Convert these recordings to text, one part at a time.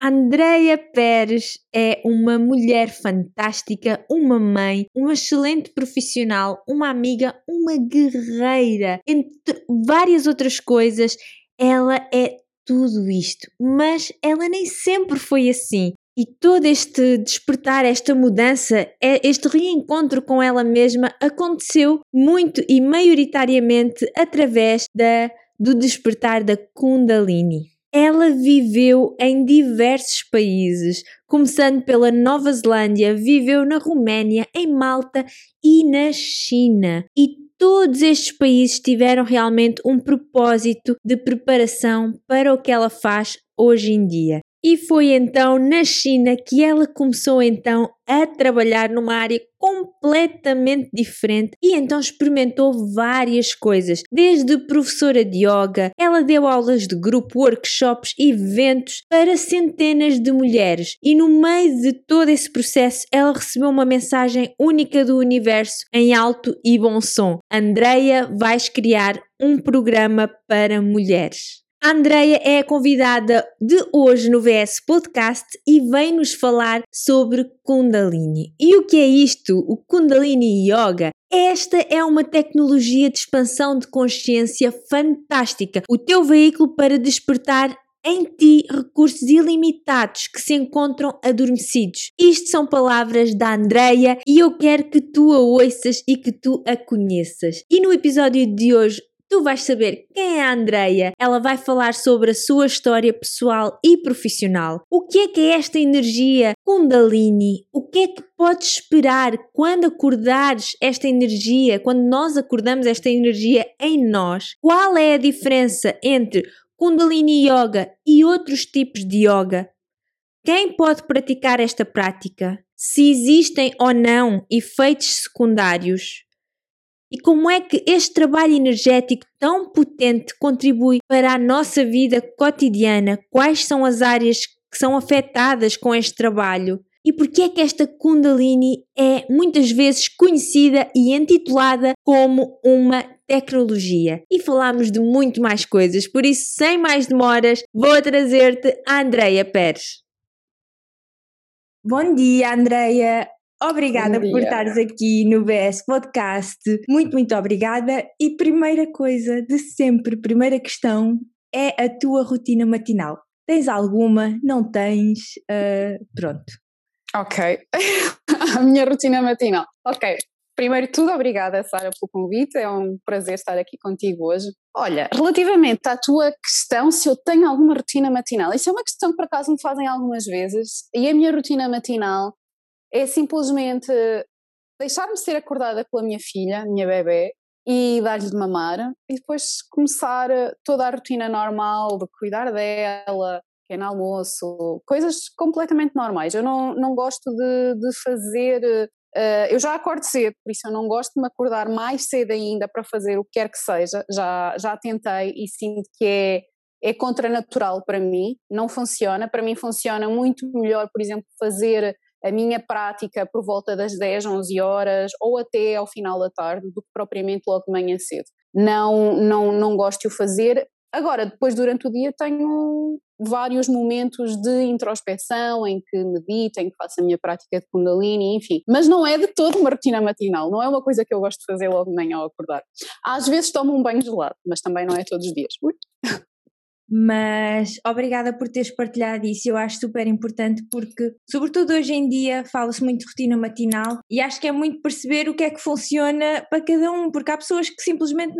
Andreia Pérez é uma mulher fantástica, uma mãe, uma excelente profissional, uma amiga, uma guerreira, entre várias outras coisas. Ela é tudo isto, mas ela nem sempre foi assim. E todo este despertar, esta mudança, é, este reencontro com ela mesma aconteceu muito e maioritariamente através da, do despertar da Kundalini. Ela viveu em diversos países, começando pela Nova Zelândia, viveu na Roménia, em Malta e na China. E todos estes países tiveram realmente um propósito de preparação para o que ela faz hoje em dia. E foi então na China que ela começou então a trabalhar numa área completamente diferente e então experimentou várias coisas, desde professora de yoga, ela deu aulas de grupo, workshops, eventos para centenas de mulheres e no meio de todo esse processo ela recebeu uma mensagem única do universo em alto e bom som. Andreia, vais criar um programa para mulheres. A Andrea é a convidada de hoje no VS Podcast e vem nos falar sobre Kundalini. E o que é isto? O Kundalini Yoga esta é uma tecnologia de expansão de consciência fantástica, o teu veículo para despertar em ti recursos ilimitados que se encontram adormecidos. Isto são palavras da Andreia e eu quero que tu a ouças e que tu a conheças. E no episódio de hoje Tu vais saber quem é a Andreia. Ela vai falar sobre a sua história pessoal e profissional. O que é que é esta energia Kundalini? O que é que podes esperar quando acordares esta energia, quando nós acordamos esta energia em nós? Qual é a diferença entre Kundalini Yoga e outros tipos de yoga? Quem pode praticar esta prática? Se existem ou não efeitos secundários? E como é que este trabalho energético tão potente contribui para a nossa vida cotidiana? Quais são as áreas que são afetadas com este trabalho? E por que é que esta Kundalini é muitas vezes conhecida e intitulada como uma tecnologia? E falamos de muito mais coisas, por isso, sem mais demoras, vou trazer-te a Andreia Pérez. Bom dia, Andreia. Obrigada por estares aqui no BS Podcast. Muito, muito obrigada. E primeira coisa de sempre, primeira questão, é a tua rotina matinal. Tens alguma? Não tens? Uh, pronto. Ok. a minha rotina matinal. Ok. Primeiro tudo, obrigada, Sara, pelo convite. É um prazer estar aqui contigo hoje. Olha, relativamente à tua questão, se eu tenho alguma rotina matinal, isso é uma questão que por acaso me fazem algumas vezes. E a minha rotina matinal é simplesmente deixar-me ser acordada pela minha filha, minha bebê, e dar-lhe de mamar, e depois começar toda a rotina normal de cuidar dela, pequeno almoço, coisas completamente normais. Eu não, não gosto de, de fazer. Uh, eu já acordo cedo, por isso eu não gosto de me acordar mais cedo ainda para fazer o que quer que seja. Já, já tentei e sinto que é, é contranatural para mim, não funciona. Para mim funciona muito melhor, por exemplo, fazer a minha prática por volta das 10, 11 horas ou até ao final da tarde do que propriamente logo de manhã cedo. Não, não, não gosto de o fazer. Agora, depois durante o dia tenho vários momentos de introspeção em que medito, em que faço a minha prática de Kundalini, enfim. Mas não é de todo uma rotina matinal, não é uma coisa que eu gosto de fazer logo de manhã ao acordar. Às vezes tomo um banho gelado, mas também não é todos os dias. Ui. Mas obrigada por teres partilhado isso, eu acho super importante porque, sobretudo hoje em dia, fala-se muito de rotina matinal e acho que é muito perceber o que é que funciona para cada um, porque há pessoas que simplesmente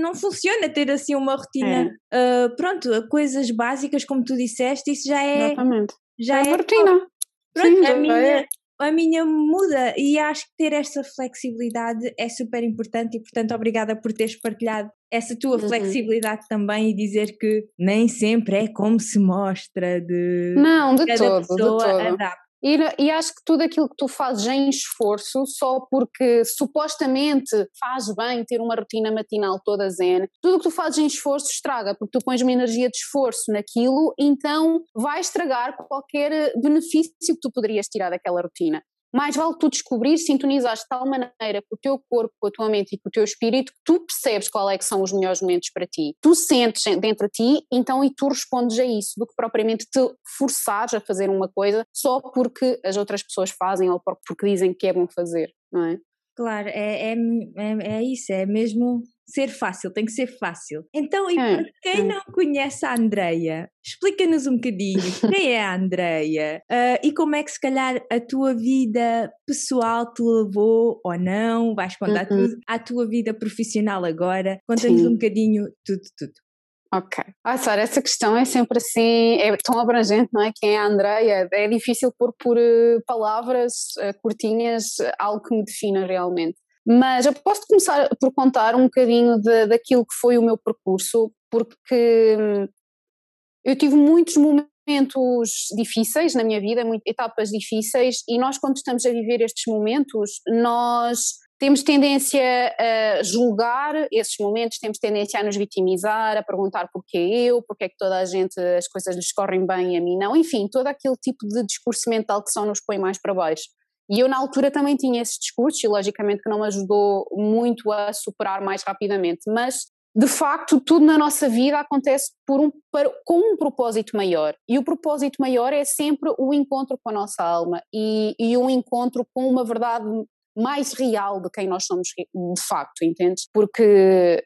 não funciona ter assim uma rotina. É. Uh, pronto, coisas básicas, como tu disseste, isso já é. Exatamente. Já é uma é rotina. Pronto, Sim, a minha, é a minha muda e acho que ter esta flexibilidade é super importante e portanto obrigada por teres partilhado essa tua uhum. flexibilidade também e dizer que nem sempre é como se mostra de não de cada todo, pessoa de todo. adapta e, e, acho que tudo aquilo que tu fazes em esforço, só porque supostamente faz bem ter uma rotina matinal toda zen, tudo o que tu fazes em esforço estraga, porque tu pões uma energia de esforço naquilo, então vai estragar qualquer benefício que tu poderias tirar daquela rotina. Mais vale tu descobrir, sintonizar de tal maneira com o teu corpo, com a tua mente e com o teu espírito, que tu percebes qual é que são os melhores momentos para ti. Tu sentes dentro de ti, então, e tu respondes a isso, do que propriamente te forçares a fazer uma coisa só porque as outras pessoas fazem ou porque dizem que é bom fazer, não é? Claro, é, é, é, é isso, é mesmo ser fácil, tem que ser fácil. Então, e para quem não conhece a Andreia, explica-nos um bocadinho quem é a Andreia uh, e como é que se calhar a tua vida pessoal te levou ou não, vais contar uhum. tudo, à tua vida profissional agora, conta-nos um bocadinho tudo, tudo. Ok. Ah, Sara, essa questão é sempre assim, é tão abrangente, não é? Quem é a Andreia? É difícil pôr por uh, palavras uh, curtinhas algo que me defina realmente. Mas eu posso começar por contar um bocadinho de, daquilo que foi o meu percurso, porque hum, eu tive muitos momentos difíceis na minha vida, etapas difíceis, e nós, quando estamos a viver estes momentos, nós temos tendência a julgar esses momentos, temos tendência a nos vitimizar, a perguntar porquê eu, porque é que toda a gente as coisas lhes correm bem e a mim não, enfim, todo aquele tipo de discurso mental que só nos põe mais para baixo. E eu na altura também tinha esse discurso e logicamente que não me ajudou muito a superar mais rapidamente, mas de facto tudo na nossa vida acontece por um, para, com um propósito maior. E o propósito maior é sempre o encontro com a nossa alma e, e um encontro com uma verdade mais real de quem nós somos de facto, entendes? Porque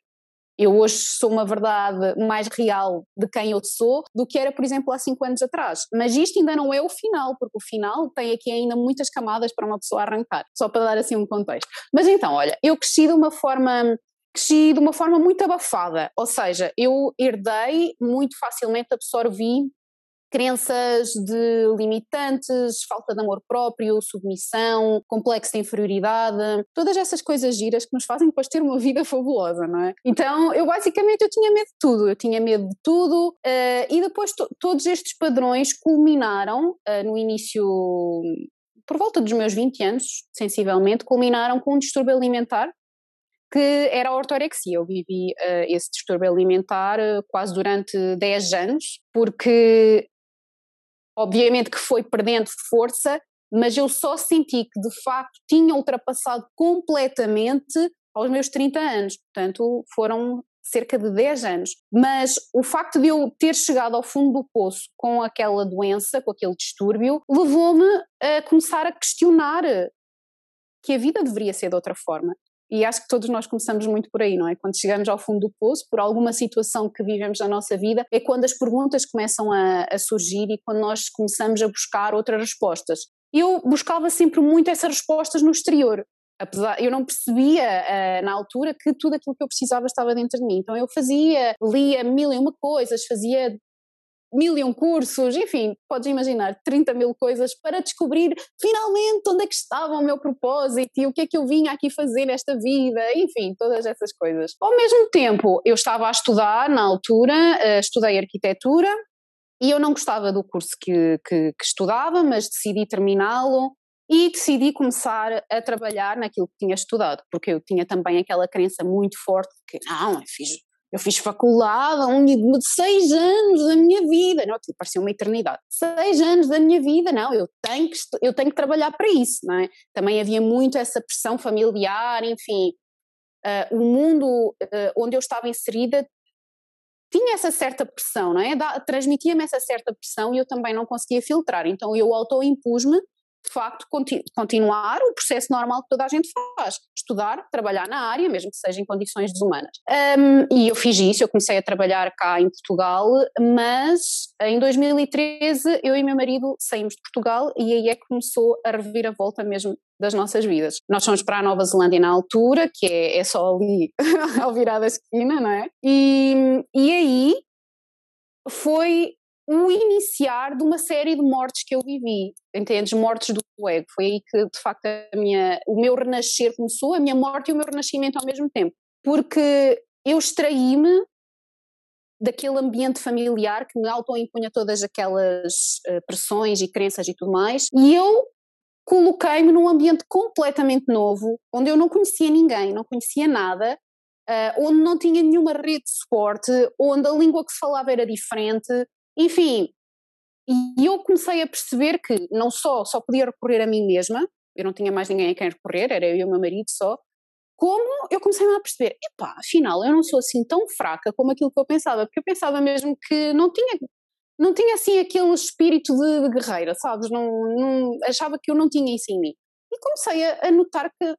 eu hoje sou uma verdade mais real de quem eu sou do que era, por exemplo, há cinco anos atrás. Mas isto ainda não é o final, porque o final tem aqui ainda muitas camadas para uma pessoa arrancar, só para dar assim um contexto. Mas então, olha, eu cresci de uma forma cresci de uma forma muito abafada, ou seja, eu herdei muito facilmente, absorvi crenças de limitantes, falta de amor próprio, submissão, complexo de inferioridade, todas essas coisas giras que nos fazem depois ter uma vida fabulosa, não é? Então, eu basicamente eu tinha medo de tudo, eu tinha medo de tudo uh, e depois todos estes padrões culminaram uh, no início por volta dos meus 20 anos, sensivelmente, culminaram com um distúrbio alimentar que era a ortorexia. Eu vivi uh, esse distúrbio alimentar uh, quase durante 10 anos, porque obviamente que foi perdendo força, mas eu só senti que de facto tinha ultrapassado completamente aos meus 30 anos, portanto foram cerca de 10 anos. Mas o facto de eu ter chegado ao fundo do poço com aquela doença, com aquele distúrbio, levou-me a começar a questionar que a vida deveria ser de outra forma. E acho que todos nós começamos muito por aí, não é? Quando chegamos ao fundo do poço, por alguma situação que vivemos na nossa vida, é quando as perguntas começam a, a surgir e quando nós começamos a buscar outras respostas. Eu buscava sempre muito essas respostas no exterior, apesar eu não percebia uh, na altura que tudo aquilo que eu precisava estava dentro de mim. Então eu fazia, lia mil e uma coisas, fazia mil e um cursos, enfim, podes imaginar 30 mil coisas para descobrir finalmente onde é que estava o meu propósito e o que é que eu vinha aqui fazer nesta vida, enfim, todas essas coisas. Ao mesmo tempo, eu estava a estudar na altura, uh, estudei arquitetura e eu não gostava do curso que, que, que estudava, mas decidi terminá-lo e decidi começar a trabalhar naquilo que tinha estudado, porque eu tinha também aquela crença muito forte de que não, eu fiz eu fiz faculdade um de seis anos da minha vida, não, tipo, parecia uma eternidade. Seis anos da minha vida, não, eu tenho que, eu tenho que trabalhar para isso, não é? Também havia muito essa pressão familiar, enfim. Uh, o mundo uh, onde eu estava inserida tinha essa certa pressão, não é? Transmitia-me essa certa pressão e eu também não conseguia filtrar. Então eu auto-impus-me de facto, continuar o processo normal que toda a gente faz: estudar, trabalhar na área, mesmo que seja em condições desumanas. Um, e eu fiz isso, eu comecei a trabalhar cá em Portugal, mas em 2013 eu e meu marido saímos de Portugal e aí é que começou a reviravolta mesmo das nossas vidas. Nós fomos para a Nova Zelândia na altura, que é, é só ali ao virar da esquina, não é? E, e aí foi o iniciar de uma série de mortes que eu vivi, entendes? Mortes do ego. Foi aí que, de facto, a minha, o meu renascer começou, a minha morte e o meu renascimento ao mesmo tempo. Porque eu extraí-me daquele ambiente familiar que me auto-impunha todas aquelas uh, pressões e crenças e tudo mais, e eu coloquei-me num ambiente completamente novo, onde eu não conhecia ninguém, não conhecia nada, uh, onde não tinha nenhuma rede de suporte, onde a língua que se falava era diferente, enfim, e eu comecei a perceber que não só só podia recorrer a mim mesma, eu não tinha mais ninguém a quem recorrer, era eu e o meu marido só, como eu comecei a perceber, epá, afinal eu não sou assim tão fraca como aquilo que eu pensava, porque eu pensava mesmo que não tinha, não tinha assim aquele espírito de, de guerreira, sabes, não, não, achava que eu não tinha isso em mim. E comecei a, a notar que,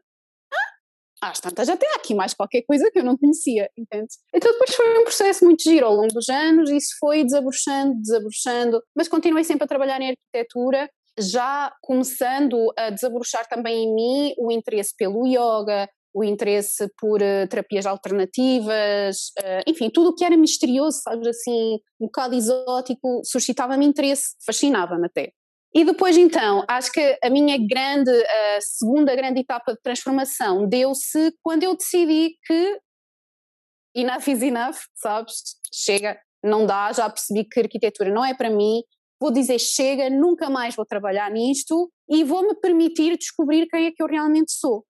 às tantas já tem aqui mais qualquer coisa que eu não conhecia, entende? Então depois foi um processo muito giro ao longo dos anos, isso foi desabrochando, desabrochando, mas continuei sempre a trabalhar em arquitetura, já começando a desabrochar também em mim o interesse pelo yoga, o interesse por uh, terapias alternativas, uh, enfim, tudo o que era misterioso, sabes, assim, um bocado exótico, suscitava-me interesse, fascinava-me até. E depois então, acho que a minha grande, a segunda grande etapa de transformação deu-se quando eu decidi que enough is enough, sabes, chega, não dá, já percebi que arquitetura não é para mim, vou dizer chega, nunca mais vou trabalhar nisto e vou-me permitir descobrir quem é que eu realmente sou.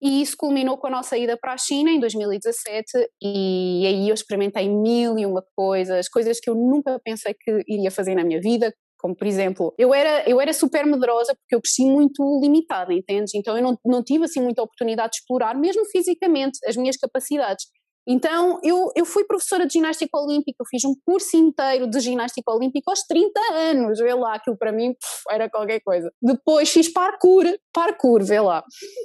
E isso culminou com a nossa ida para a China em 2017 e aí eu experimentei mil e uma coisas, coisas que eu nunca pensei que iria fazer na minha vida, como por exemplo, eu era, eu era super medrosa porque eu cresci muito limitada, entendes? Então eu não, não tive assim muita oportunidade de explorar, mesmo fisicamente, as minhas capacidades. Então, eu, eu fui professora de ginástica olímpica, eu fiz um curso inteiro de ginástica olímpica aos 30 anos, vê lá, aquilo para mim era qualquer coisa. Depois fiz parkour, parkour, vê lá.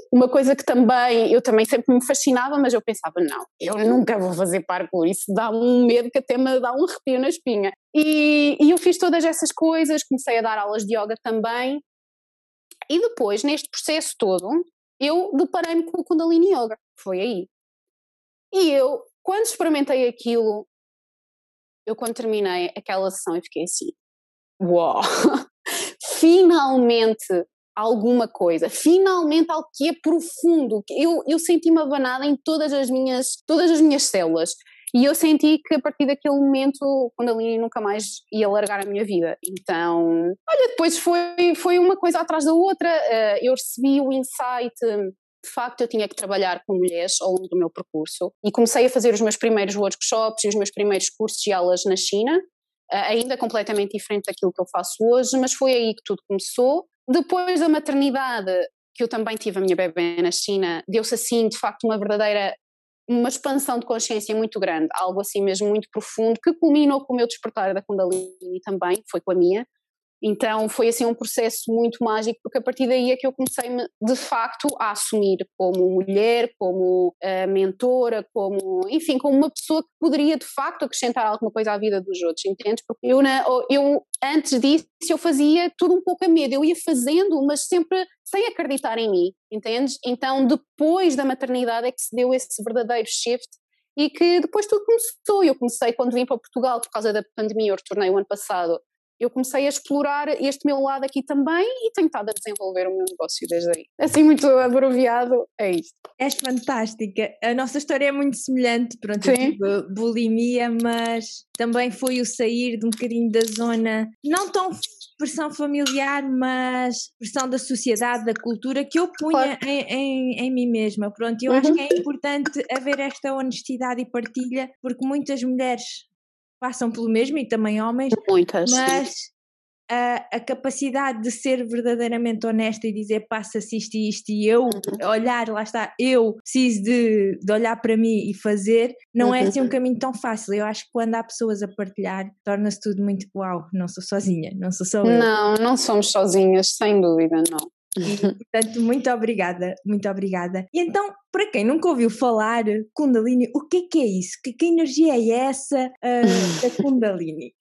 Uma coisa que também, eu também sempre me fascinava, mas eu pensava, não, eu nunca vou fazer parkour, isso dá um medo que até me dá um arrepio na espinha. E, e eu fiz todas essas coisas, comecei a dar aulas de yoga também, e depois, neste processo todo, eu deparei-me com o Kundalini Yoga, foi aí. E eu, quando experimentei aquilo, eu quando terminei aquela sessão, eu fiquei assim, uau, finalmente alguma coisa, finalmente algo que é profundo, eu, eu senti-me abanada em todas as minhas, todas as minhas células. E eu senti que a partir daquele momento, quando ali nunca mais ia largar a minha vida. Então, olha, depois foi, foi uma coisa atrás da outra. Uh, eu recebi o insight de facto eu tinha que trabalhar com mulheres ao longo do meu percurso e comecei a fazer os meus primeiros workshops e os meus primeiros cursos e aulas na China, ainda completamente diferente daquilo que eu faço hoje, mas foi aí que tudo começou. Depois da maternidade, que eu também tive a minha bebê na China, deu-se assim de facto uma verdadeira uma expansão de consciência muito grande, algo assim mesmo muito profundo, que culminou com o meu despertar da Kundalini também, foi com a minha, então foi assim um processo muito mágico, porque a partir daí é que eu comecei de facto a assumir como mulher, como uh, mentora, como, enfim, como uma pessoa que poderia de facto acrescentar alguma coisa à vida dos outros, entendes? Porque eu, na, eu antes disso eu fazia tudo um pouco a medo, eu ia fazendo, mas sempre sem acreditar em mim, entendes? Então depois da maternidade é que se deu esse verdadeiro shift e que depois tudo começou. Eu comecei quando vim para Portugal por causa da pandemia, eu retornei o ano passado eu comecei a explorar este meu lado aqui também e tenho estado a desenvolver o meu negócio desde aí. Assim, muito abreviado, é isto. És fantástica. A nossa história é muito semelhante, pronto, Sim. bulimia, mas também foi o sair de um bocadinho da zona, não tão pressão familiar, mas pressão da sociedade, da cultura que eu punha em, em, em, mim mesma. Pronto, eu uhum. acho que é importante haver esta honestidade e partilha, porque muitas mulheres passam pelo mesmo e também homens. Muitas. Mas a, a, capacidade de ser verdadeiramente honesta e dizer passa-se isto e isto e eu uhum. olhar, lá está, eu preciso de, de olhar para mim e fazer, não uhum. é assim um uhum. caminho tão fácil. Eu acho que quando há pessoas a partilhar, torna-se tudo muito uau, não sou sozinha, não sou só eu. Não, não somos sozinhas, sem dúvida, não. E, portanto, muito obrigada, muito obrigada. E então, para quem nunca ouviu falar Kundalini, o que é que é isso? Que, que energia é essa uh, da Kundalini?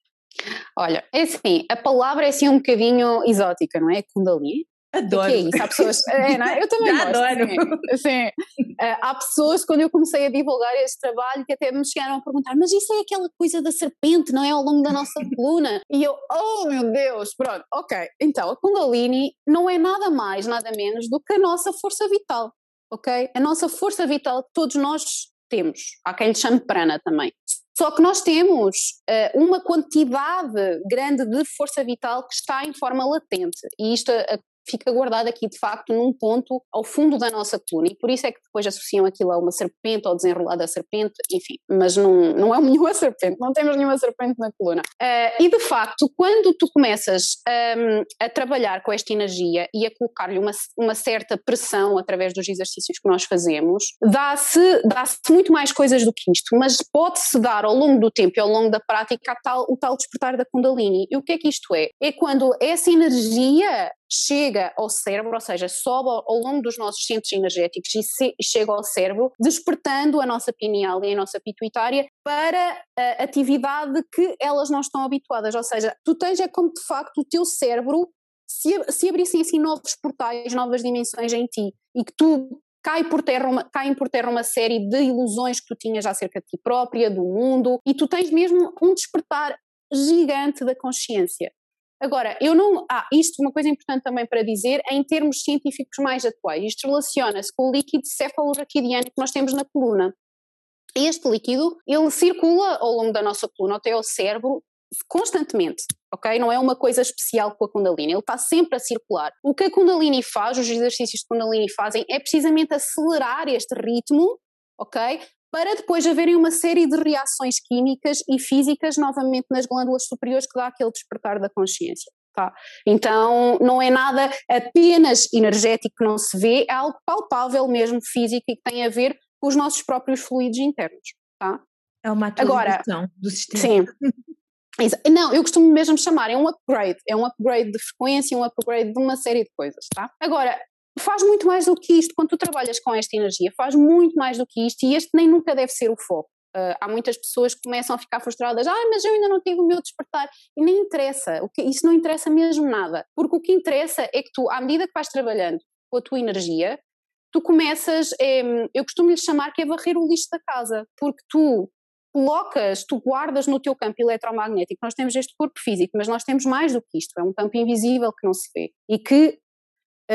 Olha, é assim, a palavra é assim um bocadinho exótica, não é? Kundalini. Adoro. O que é isso? Há pessoas. É, não, é? eu também Já gosto. Adoro. Assim, assim, há pessoas, quando eu comecei a divulgar este trabalho, que até me chegaram a perguntar: mas isso é aquela coisa da serpente, não é? Ao longo da nossa coluna. E eu, oh meu Deus, pronto, ok. Então, a Kundalini não é nada mais, nada menos do que a nossa força vital, ok? A nossa força vital todos nós temos. Há quem lhe chame prana também. Só que nós temos uh, uma quantidade grande de força vital que está em forma latente. E isto, a fica guardado aqui de facto num ponto ao fundo da nossa coluna e por isso é que depois associam aquilo a uma serpente ou desenrolar da serpente, enfim, mas não, não é nenhuma serpente, não temos nenhuma serpente na coluna. Uh, e de facto, quando tu começas um, a trabalhar com esta energia e a colocar-lhe uma, uma certa pressão através dos exercícios que nós fazemos, dá-se dá muito mais coisas do que isto, mas pode-se dar ao longo do tempo e ao longo da prática tal, o tal despertar da Kundalini. E o que é que isto é? É quando essa energia chega ao cérebro, ou seja, sobe ao, longo dos nossos centros energéticos e, chega ao cérebro, despertando a nossa pineal e a nossa pituitária para a atividade que elas não estão habituadas. Ou seja, tu tens é como de facto o teu cérebro se, se abrissem assim novos portais, novas dimensões em ti e que tu cai por terra uma, caem por terra uma série de ilusões que tu tinhas acerca de ti própria, do mundo, e tu tens mesmo um despertar gigante da consciência. Agora, eu não. Ah, isto, uma coisa importante também para dizer, em termos científicos mais atuais, isto relaciona-se com o líquido cefalorraquidiano que nós temos na coluna. Este líquido, ele circula ao longo da nossa coluna até ao cérebro constantemente, ok? Não é uma coisa especial com a Kundalini, ele está sempre a circular. O que a Kundalini faz, os exercícios de Kundalini fazem, é precisamente acelerar este ritmo, ok? Para depois haverem uma série de reações químicas e físicas novamente nas glândulas superiores que dá aquele despertar da consciência. Tá? Então não é nada apenas energético que não se vê, é algo palpável mesmo físico e que tem a ver com os nossos próprios fluidos internos. Tá? É uma atualização Agora, do sistema. Sim. Não, eu costumo mesmo chamar, é um upgrade, é um upgrade de frequência, um upgrade de uma série de coisas, tá? Agora, faz muito mais do que isto, quando tu trabalhas com esta energia, faz muito mais do que isto e este nem nunca deve ser o foco. Uh, há muitas pessoas que começam a ficar frustradas, ah, mas eu ainda não tive o meu despertar, e nem interessa, o que, isso não interessa mesmo nada, porque o que interessa é que tu, à medida que vais trabalhando com a tua energia, tu começas, é, eu costumo lhe chamar que é varrer o lixo da casa, porque tu colocas, tu guardas no teu campo eletromagnético, nós temos este corpo físico, mas nós temos mais do que isto, é um campo invisível que não se vê, e que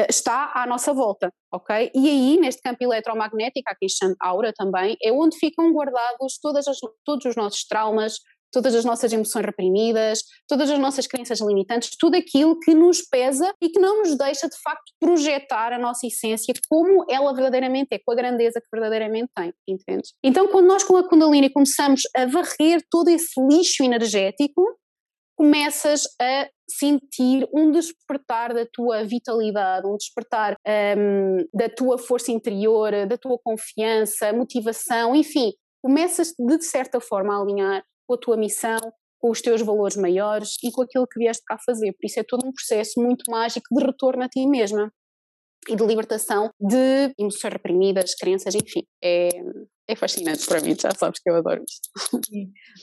está à nossa volta, ok? E aí, neste campo eletromagnético, aqui aura também, é onde ficam guardados as, todos os nossos traumas, todas as nossas emoções reprimidas, todas as nossas crenças limitantes, tudo aquilo que nos pesa e que não nos deixa de facto projetar a nossa essência como ela verdadeiramente é, com a grandeza que verdadeiramente tem, entendes? Então, quando nós com a Kundalini começamos a varrer todo esse lixo energético, começas a sentir um despertar da tua vitalidade, um despertar um, da tua força interior, da tua confiança, motivação, enfim, começas de certa forma a alinhar com a tua missão, com os teus valores maiores e com aquilo que vieste cá fazer. Por isso é todo um processo muito mágico de retorno a ti mesma e de libertação de emoções reprimidas, crenças, enfim. É, é fascinante para mim, já sabes que eu adoro isto.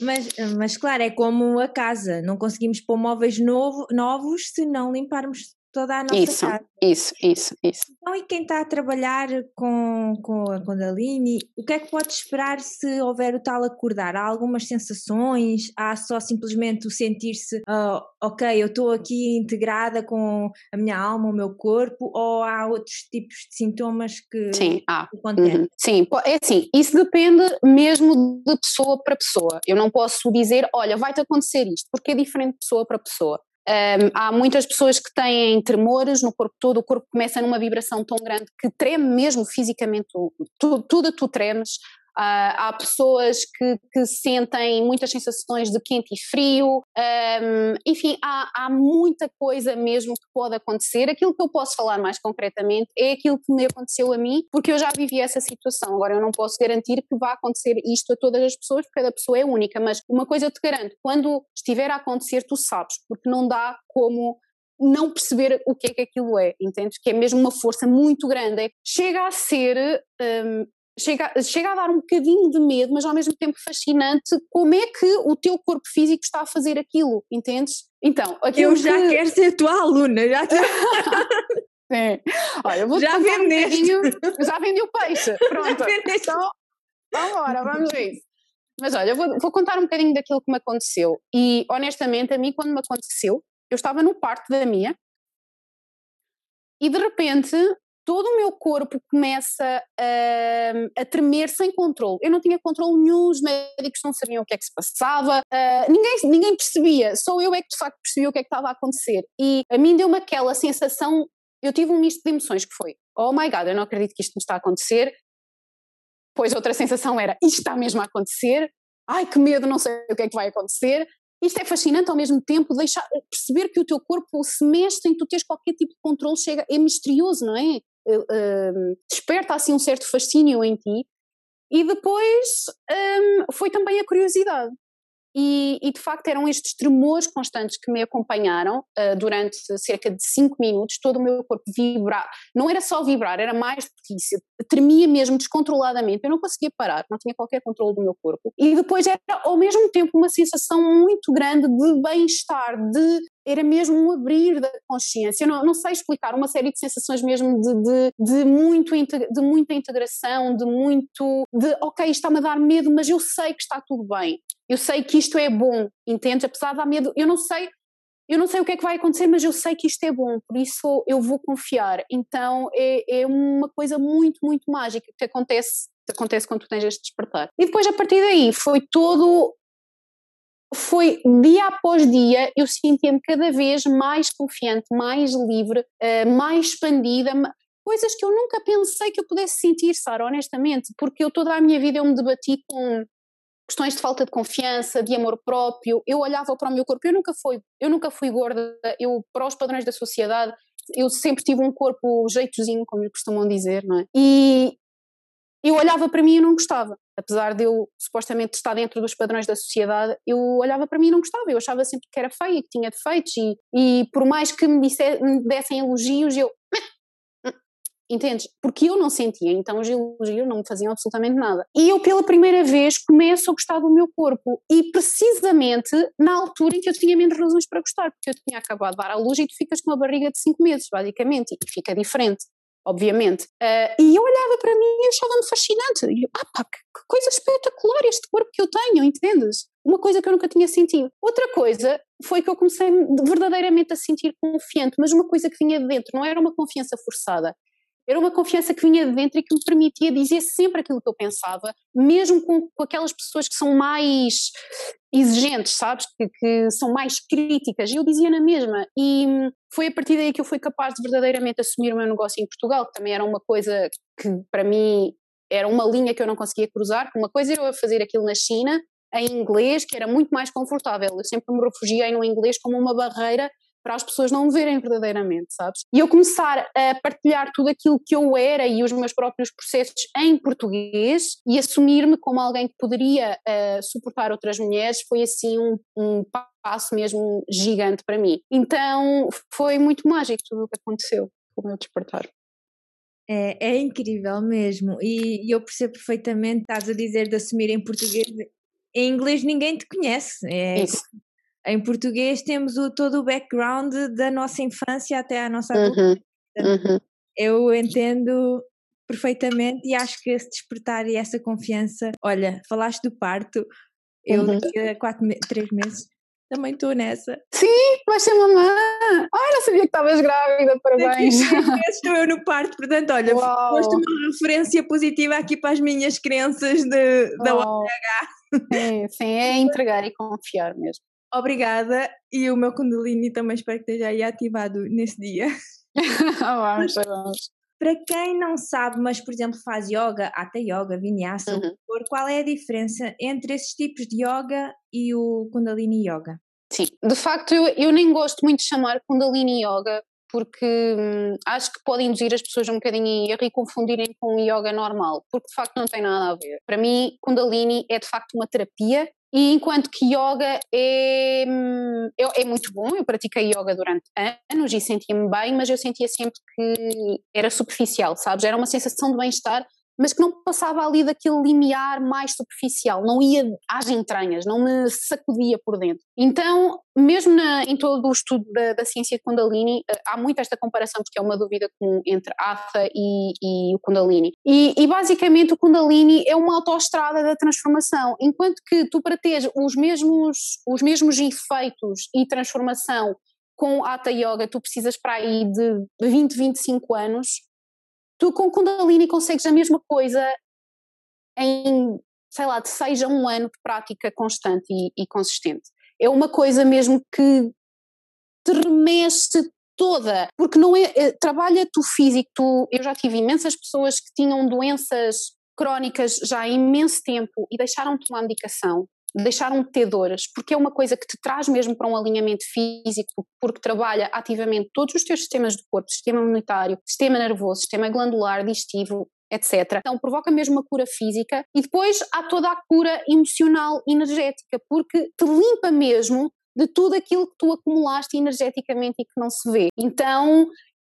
Mas, mas claro, é como a casa, não conseguimos pôr móveis novo, novos se não limparmos toda a nossa isso, casa. Isso, isso, isso. Então, e quem está a trabalhar com, com a Kundalini, o que é que pode esperar se houver o tal acordar? Há algumas sensações? Há só simplesmente o sentir-se, uh, ok, eu estou aqui integrada com a minha alma, o meu corpo, ou há outros tipos de sintomas que Sim, há. Uhum. Sim, é assim, isso depende mesmo de pessoa para pessoa. Eu não posso dizer, olha, vai-te acontecer isto, porque é diferente de pessoa para pessoa. Um, há muitas pessoas que têm tremores no corpo todo, o corpo começa numa vibração tão grande que treme mesmo fisicamente, tudo, tudo tu tremes. Uh, há pessoas que, que, sentem muitas sensações de quente e frio, um, enfim, há, há, muita coisa mesmo que pode acontecer. Aquilo que eu posso falar mais concretamente é aquilo que me aconteceu a mim, porque eu já vivi essa situação. Agora, eu não posso garantir que vá acontecer isto a todas as pessoas, porque cada pessoa é única, mas uma coisa eu te garanto: quando estiver a acontecer, tu sabes, porque não dá como não perceber o que é que aquilo é, entendes? Que é mesmo uma força muito grande. Chega a ser um, chega, chega a dar um bocadinho de medo, mas ao mesmo tempo fascinante como é que o teu corpo físico está a fazer aquilo, entendes? Então, eu já que... quero ser tua aluna, já te... Sim. Olha, vou já vendeste. Um já vendi o peixe, pronto. Então, vamos embora, vamos a isso. Mas olha, vou, vou contar um bocadinho daquilo que me aconteceu. E honestamente, a mim, quando me aconteceu, eu estava no parto da minha e de repente todo o meu corpo começa a, a tremer sem controle. Eu não tinha controle nenhum, os médicos não sabiam o que é que se passava, uh, ninguém, ninguém percebia, só eu é que de facto percebia o que é que estava a acontecer. E a mim deu-me aquela sensação eu tive um misto de emoções que foi, oh my god, eu não acredito que isto me está a acontecer. Pois outra sensação era, isto está mesmo a acontecer, ai que medo, não sei o que é que vai acontecer. Isto é fascinante ao mesmo tempo, deixar, perceber que o teu corpo se mexe sem tu teres qualquer tipo de controle, chega, é misterioso, não é? Uh, desperta assim um certo fascínio em ti. E depois um, foi também a curiosidade. E, e, de facto eram estes tremores constantes que me acompanharam uh, durante cerca de 5 minutos, todo o meu corpo vibrar, não era só vibrar, era mais eu tremia mesmo descontroladamente, eu não conseguia parar, não tinha qualquer controle do meu corpo, e depois era ao mesmo tempo uma sensação muito grande de bem-estar, de era mesmo um abrir da consciência. Eu não, não sei explicar, uma série de sensações mesmo de, de, de, muito, de muita integração, de muito. de ok, está-me a dar medo, mas eu sei que está tudo bem. Eu sei que isto é bom, entende? Apesar de dar medo, eu não sei. Eu não sei o que é que vai acontecer, mas eu sei que isto é bom, por isso eu vou confiar. Então é, é uma coisa muito, muito mágica que acontece, acontece quando tu tens este despertar. E depois, a partir daí, foi todo foi dia após dia eu sentia-me cada vez mais confiante, mais livre, uh, mais expandida, coisas que eu nunca pensei que eu pudesse sentir, Sara, honestamente, porque eu toda a minha vida eu me debati com questões de falta de confiança, de amor próprio, eu olhava para o meu corpo, eu nunca fui, eu nunca fui gorda, eu para os padrões da sociedade, eu sempre tive um corpo jeitozinho, como costumam dizer, não é? E eu olhava para mim e não gostava apesar de eu supostamente estar dentro dos padrões da sociedade, eu olhava para mim e não gostava, eu achava sempre que era feia, que tinha defeitos e, e por mais que me, disse, me dessem elogios, eu entendes? Porque eu não sentia, então os elogios não me faziam absolutamente nada. E eu pela primeira vez começo a gostar do meu corpo e precisamente na altura em que eu tinha menos razões para gostar, porque eu tinha acabado de dar à luz e tu ficas com uma barriga de 5 meses, basicamente, e fica diferente obviamente. Uh, e eu olhava para mim e achava-me fascinante. E eu, ah pá, que, que, coisa espetacular este corpo que eu tenho, entendes? Uma coisa que eu nunca tinha sentido. Outra coisa foi que eu comecei verdadeiramente a sentir confiante, mas uma coisa que vinha de dentro, não era uma confiança forçada. Era uma confiança que vinha de dentro e que me permitia dizer sempre aquilo que eu pensava, mesmo com, com aquelas pessoas que são mais exigentes, sabes? Que, que, são mais críticas. Eu dizia na mesma. E foi a partir daí que eu fui capaz de verdadeiramente assumir o meu negócio em Portugal, que também era uma coisa que para mim era uma linha que eu não conseguia cruzar. Uma coisa era eu fazer aquilo na China, em inglês, que era muito mais confortável. Eu sempre me refugiei no inglês como uma barreira para as pessoas não me verem verdadeiramente, sabes? E eu começar a partilhar tudo aquilo que eu era e os meus próprios processos em português e assumir-me como alguém que poderia uh, suportar outras mulheres foi assim um, um passo mesmo gigante para mim. Então foi muito mágico tudo o que aconteceu com o meu despertar. É, é incrível mesmo, e, e eu percebo perfeitamente, estás a dizer de assumir em português, em inglês ninguém te conhece. É, Isso. Em português temos o, todo o background da nossa infância até à nossa adolescência. Uhum. Uhum. Eu entendo perfeitamente e acho que esse despertar e essa confiança. Olha, falaste do parto, eu uhum. daqui a quatro, três meses também estou nessa. Sim, vais ser mamã. Não sabia que estavas grávida, parabéns. Estou eu no parto, portanto, olha, foste uma referência positiva aqui para as minhas crenças de, da OH. Sim, sim, é entregar e confiar mesmo obrigada e o meu Kundalini também espero que esteja aí ativado nesse dia. Para quem não sabe, mas por exemplo faz yoga, até yoga, vinyasa, uhum. qual é a diferença entre esses tipos de yoga e o Kundalini Yoga? Sim, de facto eu, eu nem gosto muito de chamar Kundalini Yoga porque hum, acho que pode induzir as pessoas um bocadinho em erro e confundirem com o yoga normal, porque de facto não tem nada a ver. Para mim, Kundalini é de facto uma terapia e enquanto que yoga é, é, é, muito bom, eu pratiquei yoga durante anos e sentia-me bem, mas eu sentia sempre que era superficial, sabes? Era uma sensação de bem-estar, mas que não passava ali daquele limiar mais superficial, não ia às entranhas, não me sacudia por dentro. Então, mesmo na, em todo o estudo da, da, ciência Kundalini, eh, há muito esta comparação, porque é uma dúvida comum entre Hatha e, e o Kundalini. E, e, basicamente o Kundalini é uma autoestrada da transformação, enquanto que tu para teres os mesmos, os mesmos efeitos e transformação com Hatha Yoga, tu precisas para aí de 20, 25 anos, tu com Kundalini consegues a mesma coisa em, sei lá, de seis a um ano de prática constante e, e consistente. É uma coisa mesmo que te remexe toda, porque não é, é trabalha-te o físico, tu, eu já tive imensas pessoas que tinham doenças crónicas já há imenso tempo e deixaram de tomar medicação, deixaram de ter dores, porque é uma coisa que te traz mesmo para um alinhamento físico, porque trabalha ativamente todos os teus sistemas do corpo, sistema imunitário, sistema nervoso, sistema glandular, digestivo, etc. Então provoca mesmo uma cura física e depois há toda a cura emocional energética, porque te limpa mesmo de tudo aquilo que tu acumulaste energeticamente e que não se vê. Então,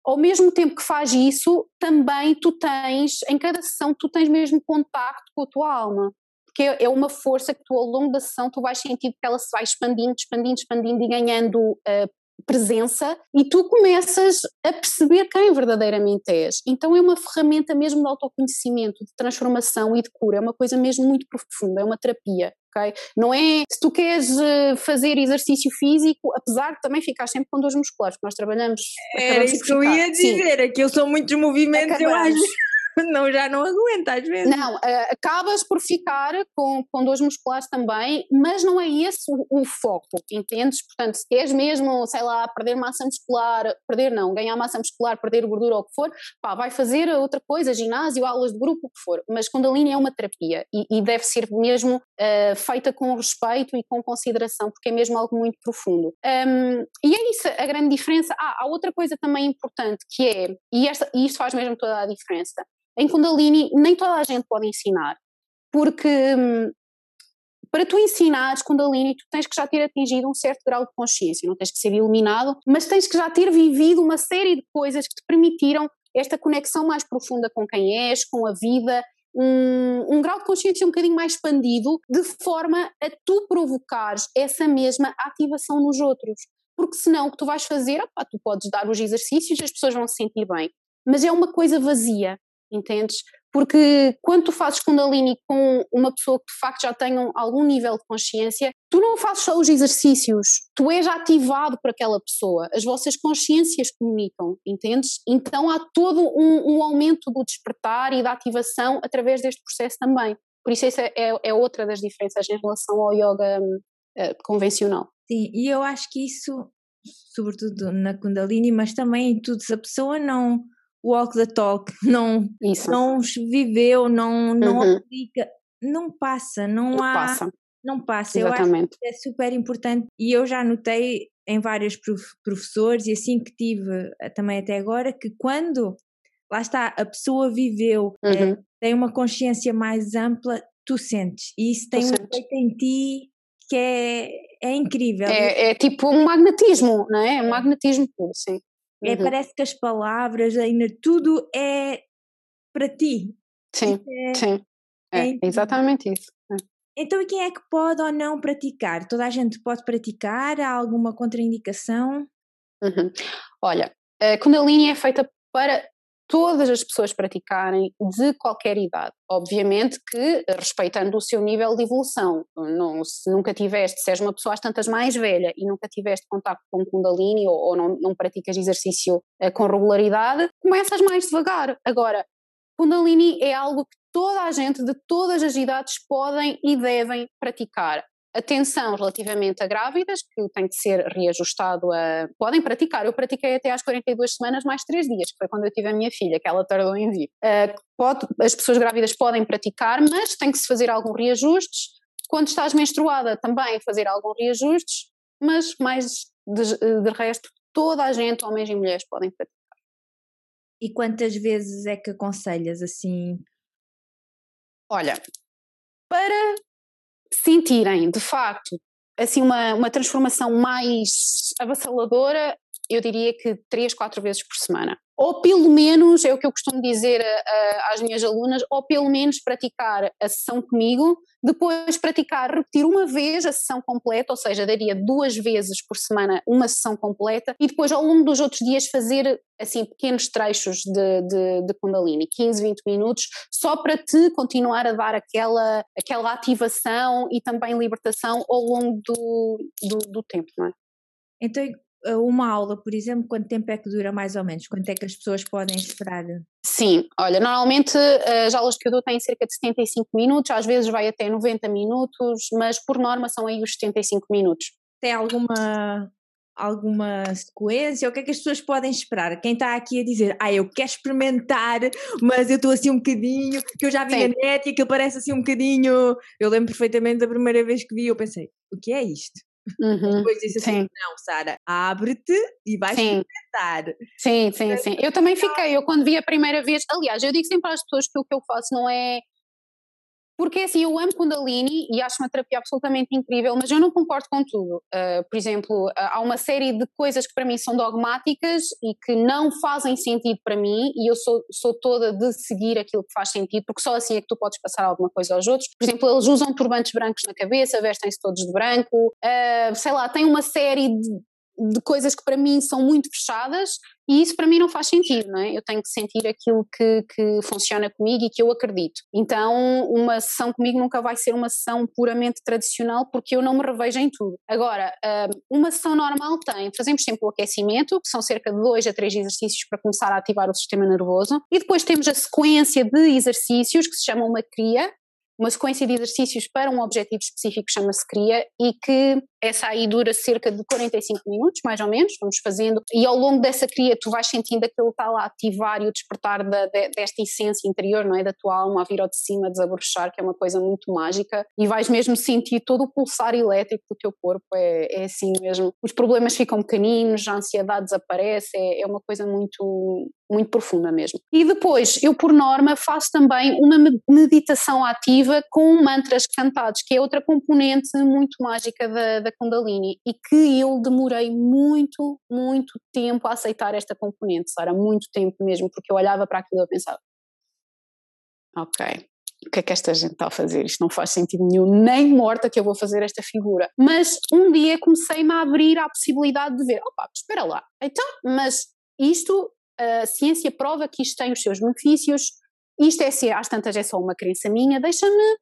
ao mesmo tempo que faz isso, também tu tens, em cada sessão, tu tens mesmo contacto com a tua alma. Porque é uma força que tu, ao longo da sessão, tu vais sentir que ela se vai expandindo, expandindo, expandindo e ganhando uh, presença e tu começas a perceber quem verdadeiramente és. Então é uma ferramenta mesmo de autoconhecimento, de transformação e de cura, é uma coisa mesmo muito profunda, é uma terapia. Okay? Não é se tu queres eh, fazer exercício físico, apesar de também ficar sempre com dores musculares, porque nós trabalhamos. Era isso que eu ia dizer, Sim. é que eu sou muitos movimentos, Acabamos. eu acho. não, já não aguento às vezes. Não, uh, acabas por ficar com, com dores musculares também, mas não é esse o, o, foco, entendes? Portanto, se queres mesmo, sei lá, perder massa muscular, perder não, ganhar massa muscular, perder gordura ou o que for, pá, vai fazer outra coisa, ginásio, aulas de grupo, o que for. Mas Kundalini é uma terapia e, e deve ser mesmo uh, feita com respeito e com consideração, porque é mesmo algo muito profundo. Um, e é isso a grande diferença. Ah, há outra coisa também importante que é, e, esta, e isto faz mesmo toda a diferença, em Kundalini nem toda a gente pode ensinar, porque hum, para tu ensinares Kundalini, tu tens que já ter atingido um certo grau de consciência, não tens que ser iluminado, mas tens que já ter vivido uma série de coisas que te permitiram esta conexão mais profunda com quem és, com a vida, um, um, grau de consciência um bocadinho mais expandido, de forma a tu provocares essa mesma ativação nos outros. Porque senão o que tu vais fazer, opa, tu podes dar os exercícios e as pessoas vão se sentir bem, mas é uma coisa vazia, entendes? Porque quando tu fazes Kundalini com uma pessoa que de facto já tenha algum nível de consciência, tu não fazes só os exercícios, tu és ativado por aquela pessoa, as vossas consciências comunicam, entendes? Então há todo um, um aumento do despertar e da ativação através deste processo também. Por isso, essa é, é outra das diferenças em relação ao yoga uh, convencional. Sim, e eu acho que isso, sobretudo na Kundalini, mas também em tudo, se a pessoa não walk the talk, não, Isso. não viveu, não, não uhum. aplica, não passa, não, não há. Passa. Não passa. Exatamente. Eu acho que é super importante e eu já notei em vários professores e assim que tive eh, também até agora que quando lá está, a pessoa viveu, uhum. é, tem uma consciência mais ampla, tu sentes. E isso tem tu um efeito em ti que é, é incrível. É, é, tipo um magnetismo, não é? É um magnetismo puro, sim. É, uhum. Parece que as palavras, ainda tudo é para ti. Sim, é, sim. É, é exatamente isso. É. Então, e quem é que pode ou não praticar? Toda a gente pode praticar? Há alguma contraindicação? Uhum. Olha, a Kundalini é feita para todas as pessoas praticarem de qualquer idade. Obviamente que respeitando o seu nível de evolução. Não, se nunca tiveste, se és uma pessoa às tantas mais velha e nunca tiveste contato com Kundalini ou, ou não, não, praticas exercício uh, com regularidade, começas mais devagar. Agora, Kundalini é algo que toda a gente de todas as idades podem e devem praticar atenção relativamente a grávidas, que tem que ser reajustado a. Podem praticar. Eu pratiquei até às 42 semanas mais 3 dias, que foi quando eu tive a minha filha, que ela tardou em vir. Uh, pode, as pessoas grávidas podem praticar, mas tem que se fazer algum reajustes. Quando estás menstruada, também fazer algum reajustes, mas mais de, de resto, toda a gente, homens e mulheres, podem praticar. E quantas vezes é que aconselhas assim? Olha, para sentirem de facto assim uma, uma transformação mais avassaladora, eu diria que três, quatro vezes por semana ou pelo menos, é o que eu costumo dizer a, a, às minhas alunas, ou pelo menos praticar a sessão comigo, depois praticar, repetir uma vez a sessão completa, ou seja, daria duas vezes por semana uma sessão completa, e depois ao longo dos outros dias fazer assim pequenos trechos de, de, de Kundalini, 15, 20 minutos, só para te continuar a dar aquela, aquela ativação e também libertação ao longo do, do, do tempo, não é? Então, uma aula, por exemplo, quanto tempo é que dura mais ou menos? Quanto é que as pessoas podem esperar? Sim, olha, normalmente as aulas que eu dou têm cerca de 75 minutos, às vezes vai até 90 minutos, mas por norma são aí os 75 minutos. Tem alguma alguma sequência? O que é que as pessoas podem esperar? Quem está aqui a dizer, ah, eu quero experimentar, mas eu estou assim um bocadinho, que eu já vi Sim. na net e aquilo parece assim um bocadinho. Eu lembro perfeitamente da primeira vez que vi, eu pensei, o que é isto? Uhum, depois disse assim: sim. não, Sara, abre-te e vais sim. experimentar. Sim, sim, sim. Eu também fiquei, eu quando vi a primeira vez, aliás, eu digo sempre às pessoas que o que eu faço não é porque assim, eu amo Kundalini e acho uma terapia absolutamente incrível, mas eu não concordo com tudo. Uh, por exemplo, há uma série de coisas que para mim são dogmáticas e que não fazem sentido para mim e eu sou, sou toda de seguir aquilo que faz sentido, porque só assim é que tu podes passar alguma coisa aos outros. Por exemplo, eles usam turbantes brancos na cabeça, vestem-se todos de branco, uh, sei lá, tem uma série de, de coisas que para mim são muito fechadas e isso para mim não faz sentido, não é? Eu tenho que sentir aquilo que, que funciona comigo e que eu acredito. Então, uma sessão comigo nunca vai ser uma sessão puramente tradicional porque eu não me revejo em tudo. Agora, uma sessão normal tem, fazemos sempre o aquecimento, que são cerca de dois a três exercícios para começar a ativar o sistema nervoso, e depois temos a sequência de exercícios que se chama uma cria, uma sequência de exercícios para um objetivo específico que chama-se CRIA e que essa aí dura cerca de 45 minutos, mais ou menos, vamos fazendo, e ao longo dessa CRIA tu vais sentindo aquilo que está lá a ativar e o despertar da, de, desta essência interior, não é, da tua alma a vir ao de cima, a desabrochar, que é uma coisa muito mágica, e vais mesmo sentir todo o pulsar elétrico do teu corpo, é, é assim mesmo, os problemas ficam pequeninos, a ansiedade desaparece, é, é uma coisa muito, muito profunda mesmo. E depois, eu por norma faço também uma meditação ativa com mantras cantados, que é outra componente muito mágica da, da Kundalini e que eu demorei muito, muito tempo a aceitar esta componente, Sara, muito tempo mesmo, porque eu olhava para aquilo e pensava, ok, o que é que esta gente está a fazer? Isto não faz sentido nenhum, nem morta que eu vou fazer esta figura. Mas um dia comecei-me a abrir à possibilidade de ver, opa, espera lá, então, mas isto a ciência prova que isto tem os seus benefícios, isto é se às tantas é só uma crença minha, deixa-me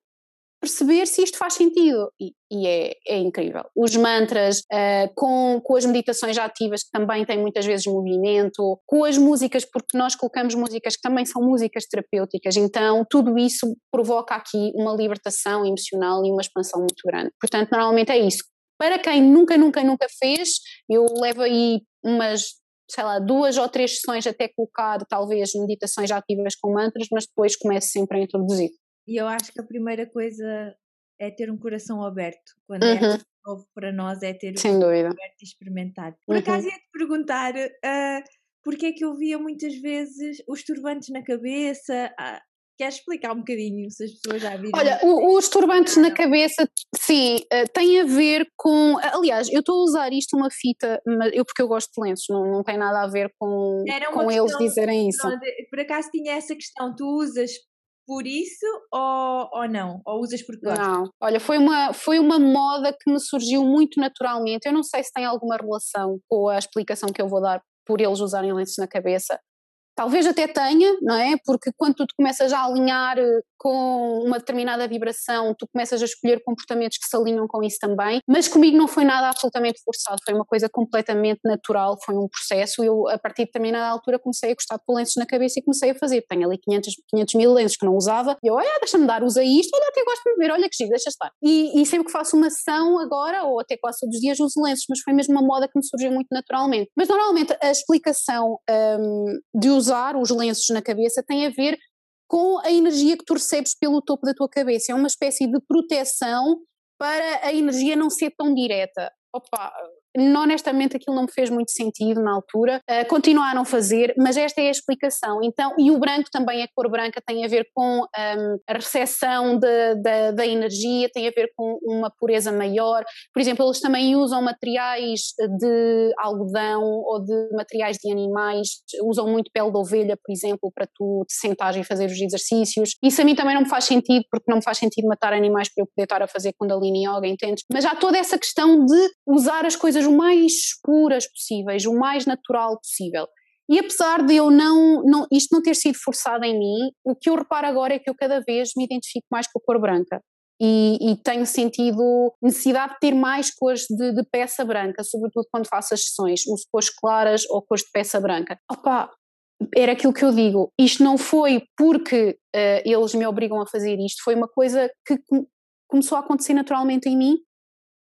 perceber se isto faz sentido e, e é, é, incrível. Os mantras, uh, com, com as meditações ativas que também têm muitas vezes movimento, com as músicas, porque nós colocamos músicas que também são músicas terapêuticas, então tudo isso provoca aqui uma libertação emocional e uma expansão muito grande. Portanto, normalmente é isso. Para quem nunca, nunca, nunca fez, eu levo aí umas sei lá, duas ou três sessões até colocar talvez meditações ativas com mantras, mas depois começo sempre a introduzir. E eu acho que a primeira coisa é ter um coração aberto. Quando é uhum. é novo para nós, é ter Sem um coração aberto e experimentar. Por uhum. acaso ia-te perguntar uh, porque é que eu via muitas vezes os turbantes na cabeça, uh, Queres explicar um bocadinho se as pessoas já viram? Olha, o, os turbantes na cabeça, sim, uh, tem a ver com. Aliás, eu estou a usar isto uma fita, mas eu porque eu gosto de lenços, não, não tem nada a ver com, com eles dizerem isso. Por acaso tinha essa questão, tu usas por isso ou, ou não? Ou usas por gostas? Não, olha, foi uma, foi uma moda que me surgiu muito naturalmente. Eu não sei se tem alguma relação com a explicação que eu vou dar por eles usarem lenços na cabeça, Talvez até tenha, não é? Porque quando tu começas a alinhar eh, com uma determinada vibração, tu começas a escolher comportamentos que se alinham com isso também, mas comigo não foi nada absolutamente forçado, foi uma coisa completamente natural, foi um processo. Eu, a partir de determinada altura, comecei a gostar de pôr lenços na cabeça e comecei a fazer. Tenho ali 500, 500 mil lenços que não usava, e eu, olha, deixa-me dar, usa isto, olha, até gosto de ver, olha que giro, deixa estar. E, e sempre que faço uma sessão agora, ou até quase todos os dias, uso lenços, mas foi mesmo uma moda que me surgiu muito naturalmente. Mas normalmente a explicação um, de usar usar os lenços na cabeça tem a ver com a energia que tu recebes pelo topo da tua cabeça. É uma espécie de proteção para a energia não ser tão direta. Opa, honestamente aquilo não me fez muito sentido na altura, uh, a não fazer, mas esta é a explicação. Então, e o branco também, a cor branca tem a ver com um, a recepção de, de, da energia, tem a ver com uma pureza maior. Por exemplo, eles também usam materiais de algodão ou de materiais de animais, usam muito pele de ovelha, por exemplo, para tu te sentares e fazer os exercícios. Isso a mim também não me faz sentido, porque não me faz sentido matar animais para eu poder estar a fazer Kundalini Yoga, entendes? Mas há toda essa questão de usar as coisas mais puras possíveis, o mais natural possível. E apesar de eu não, não, isto não ter sido forçado em mim, o que eu reparo agora é que eu cada vez me identifico mais com a cor branca. E, e tenho sentido necessidade de ter mais cores de, de, peça branca, sobretudo quando faço as sessões, uso cores claras ou cores de peça branca. Opa, era aquilo que eu digo, isto não foi porque uh, eles me obrigam a fazer isto, foi uma coisa que começou a acontecer naturalmente em mim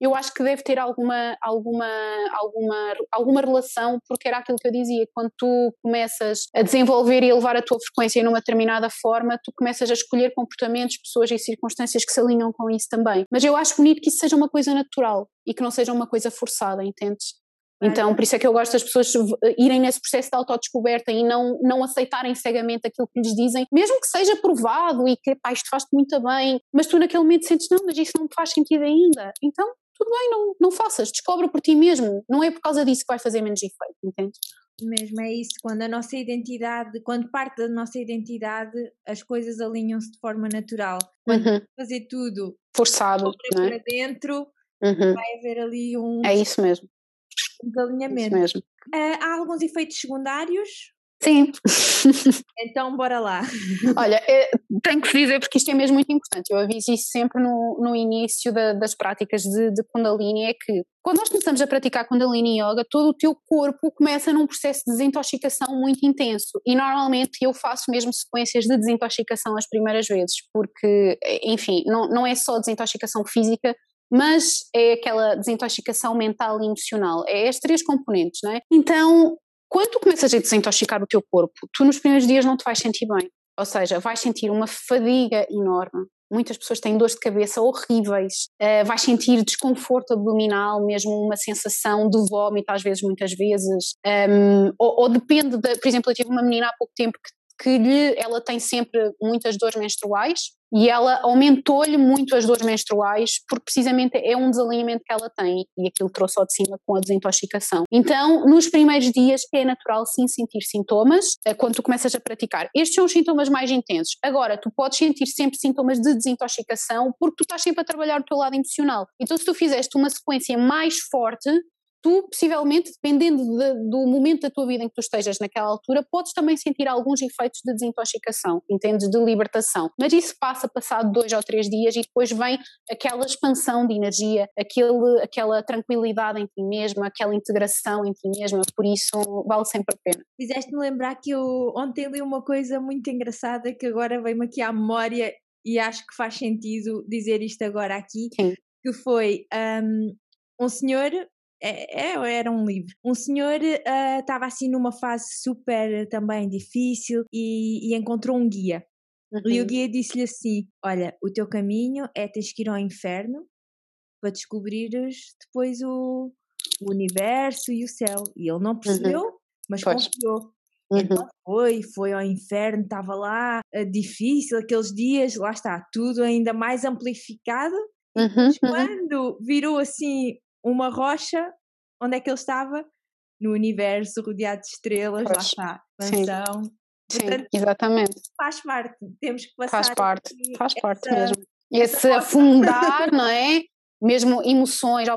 eu acho que deve ter alguma, alguma, alguma, alguma relação, porque era aquilo que eu dizia, quando tu começas a desenvolver e a levar a tua frequência numa determinada forma, tu começas a escolher comportamentos, pessoas e circunstâncias que se alinham com isso também. Mas eu acho bonito que isso seja uma coisa natural e que não seja uma coisa forçada, entendes? Então, por isso é que eu gosto das pessoas irem nesse processo de autodescoberta e não, não aceitarem cegamente aquilo que lhes dizem, mesmo que seja provado e que, pá, isto faz-te muito bem, mas tu naquele momento sentes, não, mas isso não me faz sentido ainda. Então, tudo bem, não, não faças, descobre por ti mesmo, não é por causa disso que vai fazer menos efeito, entende? Mesmo, é isso, quando a nossa identidade, quando parte da nossa identidade, as coisas alinham-se de forma natural. Quando uhum. fazer tudo forçado não é? para dentro, uhum. vai haver ali um. É isso mesmo. Um desalinhamento. É isso mesmo. Uh, há alguns efeitos secundários Sim. Então, bora lá. Olha, é, tenho que dizer porque isto é mesmo muito importante. Eu aviso isso sempre no, no início da, das práticas de, de Kundalini: é que quando nós começamos a praticar Kundalini Yoga, todo o teu corpo começa num processo de desintoxicação muito intenso. E normalmente eu faço mesmo sequências de desintoxicação as primeiras vezes, porque, enfim, não, não é só desintoxicação física, mas é aquela desintoxicação mental e emocional. É estes três componentes, não é? Então, quando tu começas a desintoxicar o teu corpo, tu nos primeiros dias não te vais sentir bem. Ou seja, vais sentir uma fadiga enorme. Muitas pessoas têm dores de cabeça horríveis, uh, vais sentir desconforto abdominal, mesmo uma sensação de vómito, às vezes, muitas vezes. Um, ou, ou, depende, de, por exemplo, eu tive uma menina há pouco tempo que que lhe, ela tem sempre muitas dores menstruais e ela aumentou-lhe muito as dores menstruais porque precisamente é um desalinhamento que ela tem e aquilo trouxe ao de cima com a desintoxicação. Então, nos primeiros dias é natural sim sentir sintomas eh, quando tu começas a praticar. Estes são os sintomas mais intensos. Agora, tu podes sentir sempre sintomas de desintoxicação porque tu estás sempre a trabalhar o teu lado emocional. Então, se tu fizeste uma sequência mais forte, tu, possivelmente, dependendo de, do momento da tua vida em que tu estejas naquela altura, podes também sentir alguns efeitos de desintoxicação, entendes? De libertação. Mas isso passa passado dois ou três dias e depois vem aquela expansão de energia, aquele, aquela tranquilidade em ti mesma, aquela integração em ti mesma, por isso vale sempre a pena. Fizeste-me lembrar que eu ontem li uma coisa muito engraçada que agora veio-me aqui à memória e acho que faz sentido dizer isto agora aqui, Sim. que foi um, um senhor é, é, era um livro. Um senhor estava uh, assim numa fase super também difícil e, e encontrou um guia. Uhum. E o uhum. guia disse-lhe assim: Olha, o teu caminho é tens que ir ao inferno para descobrires depois o, o universo e o céu. E ele não uhum. percebeu, uhum. mas pois. confiou. Uhum. Então foi, foi ao inferno, estava lá, uh, difícil aqueles dias, lá está, tudo ainda mais amplificado. Uhum, mas uhum. quando virou assim uma rocha, onde é que ele estava? No universo, rodeado de estrelas, pois. lá está, mansão. Sim, Portanto, exatamente. Faz parte, temos que passar. Faz parte, faz essa, parte mesmo. Esse afundar, não é? Mesmo emoções,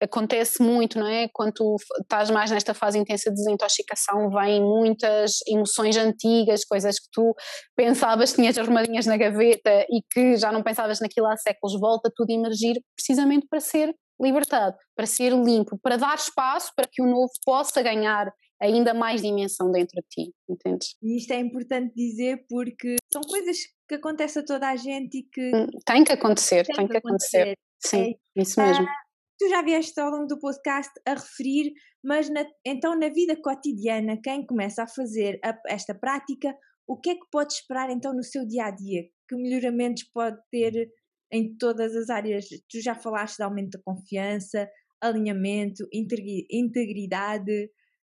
acontece muito, não é? Quando tu estás mais nesta fase intensa de desintoxicação, vêm muitas emoções antigas, coisas que tu pensavas que tinhas arrumadinhas na gaveta e que já não pensavas naquilo há séculos, volta tudo a emergir precisamente para ser libertado, para ser limpo, para dar espaço para que o novo possa ganhar ainda mais dimensão dentro de ti, entendes? E isto é importante dizer porque são coisas que acontecem a toda a gente e que. Hum, tem que acontecer, tem, tem que acontecer. acontecer. Sim, é. isso mesmo. Ah, tu já vieste ao longo do podcast a referir, mas na, então na vida cotidiana, quem começa a fazer a, esta prática, o que é que pode esperar então no seu dia a dia? Que melhoramentos pode ter em todas as áreas. Tu já falaste de aumento da confiança, alinhamento, integridade,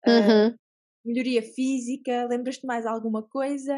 ah, uhum. uh, melhoria física. Lembras-te mais alguma coisa?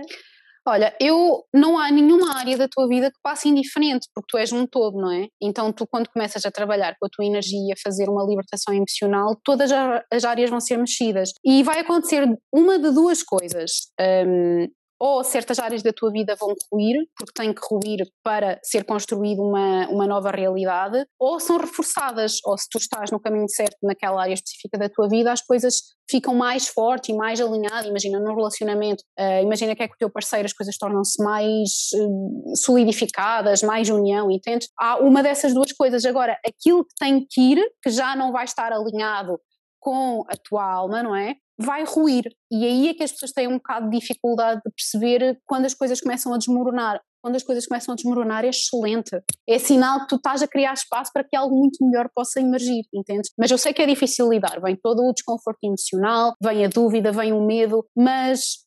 Olha, eu não há nenhuma área da tua vida que passe indiferente, porque tu és um todo, não é? Então tu quando começas a trabalhar com a tua energia, a fazer uma libertação emocional, todas as áreas vão ser mexidas. E vai acontecer uma de duas coisas. Um, ou certas áreas da tua vida vão ruir, porque têm que ruir para ser construída uma, uma nova realidade, ou são reforçadas, ou se tu estás no caminho certo naquela área específica da tua vida, as coisas ficam mais fortes e mais alinhadas. Imagina no relacionamento, uh, imagina que é com o teu parceiro as coisas tornam-se mais uh, solidificadas, mais união, entende? Há uma dessas duas coisas. Agora, aquilo que tem que ir, que já não vai estar alinhado com a tua alma, não é? Vai ruir. E aí é que as pessoas têm um bocado de dificuldade de perceber quando as coisas começam a desmoronar. quando as coisas começam a desmoronar, é excelente. É sinal que tu estás a criar espaço para que algo muito melhor possa emergir, entendes? Mas eu sei que é difícil lidar, vem todo o desconforto emocional, vem a dúvida, vem o medo, mas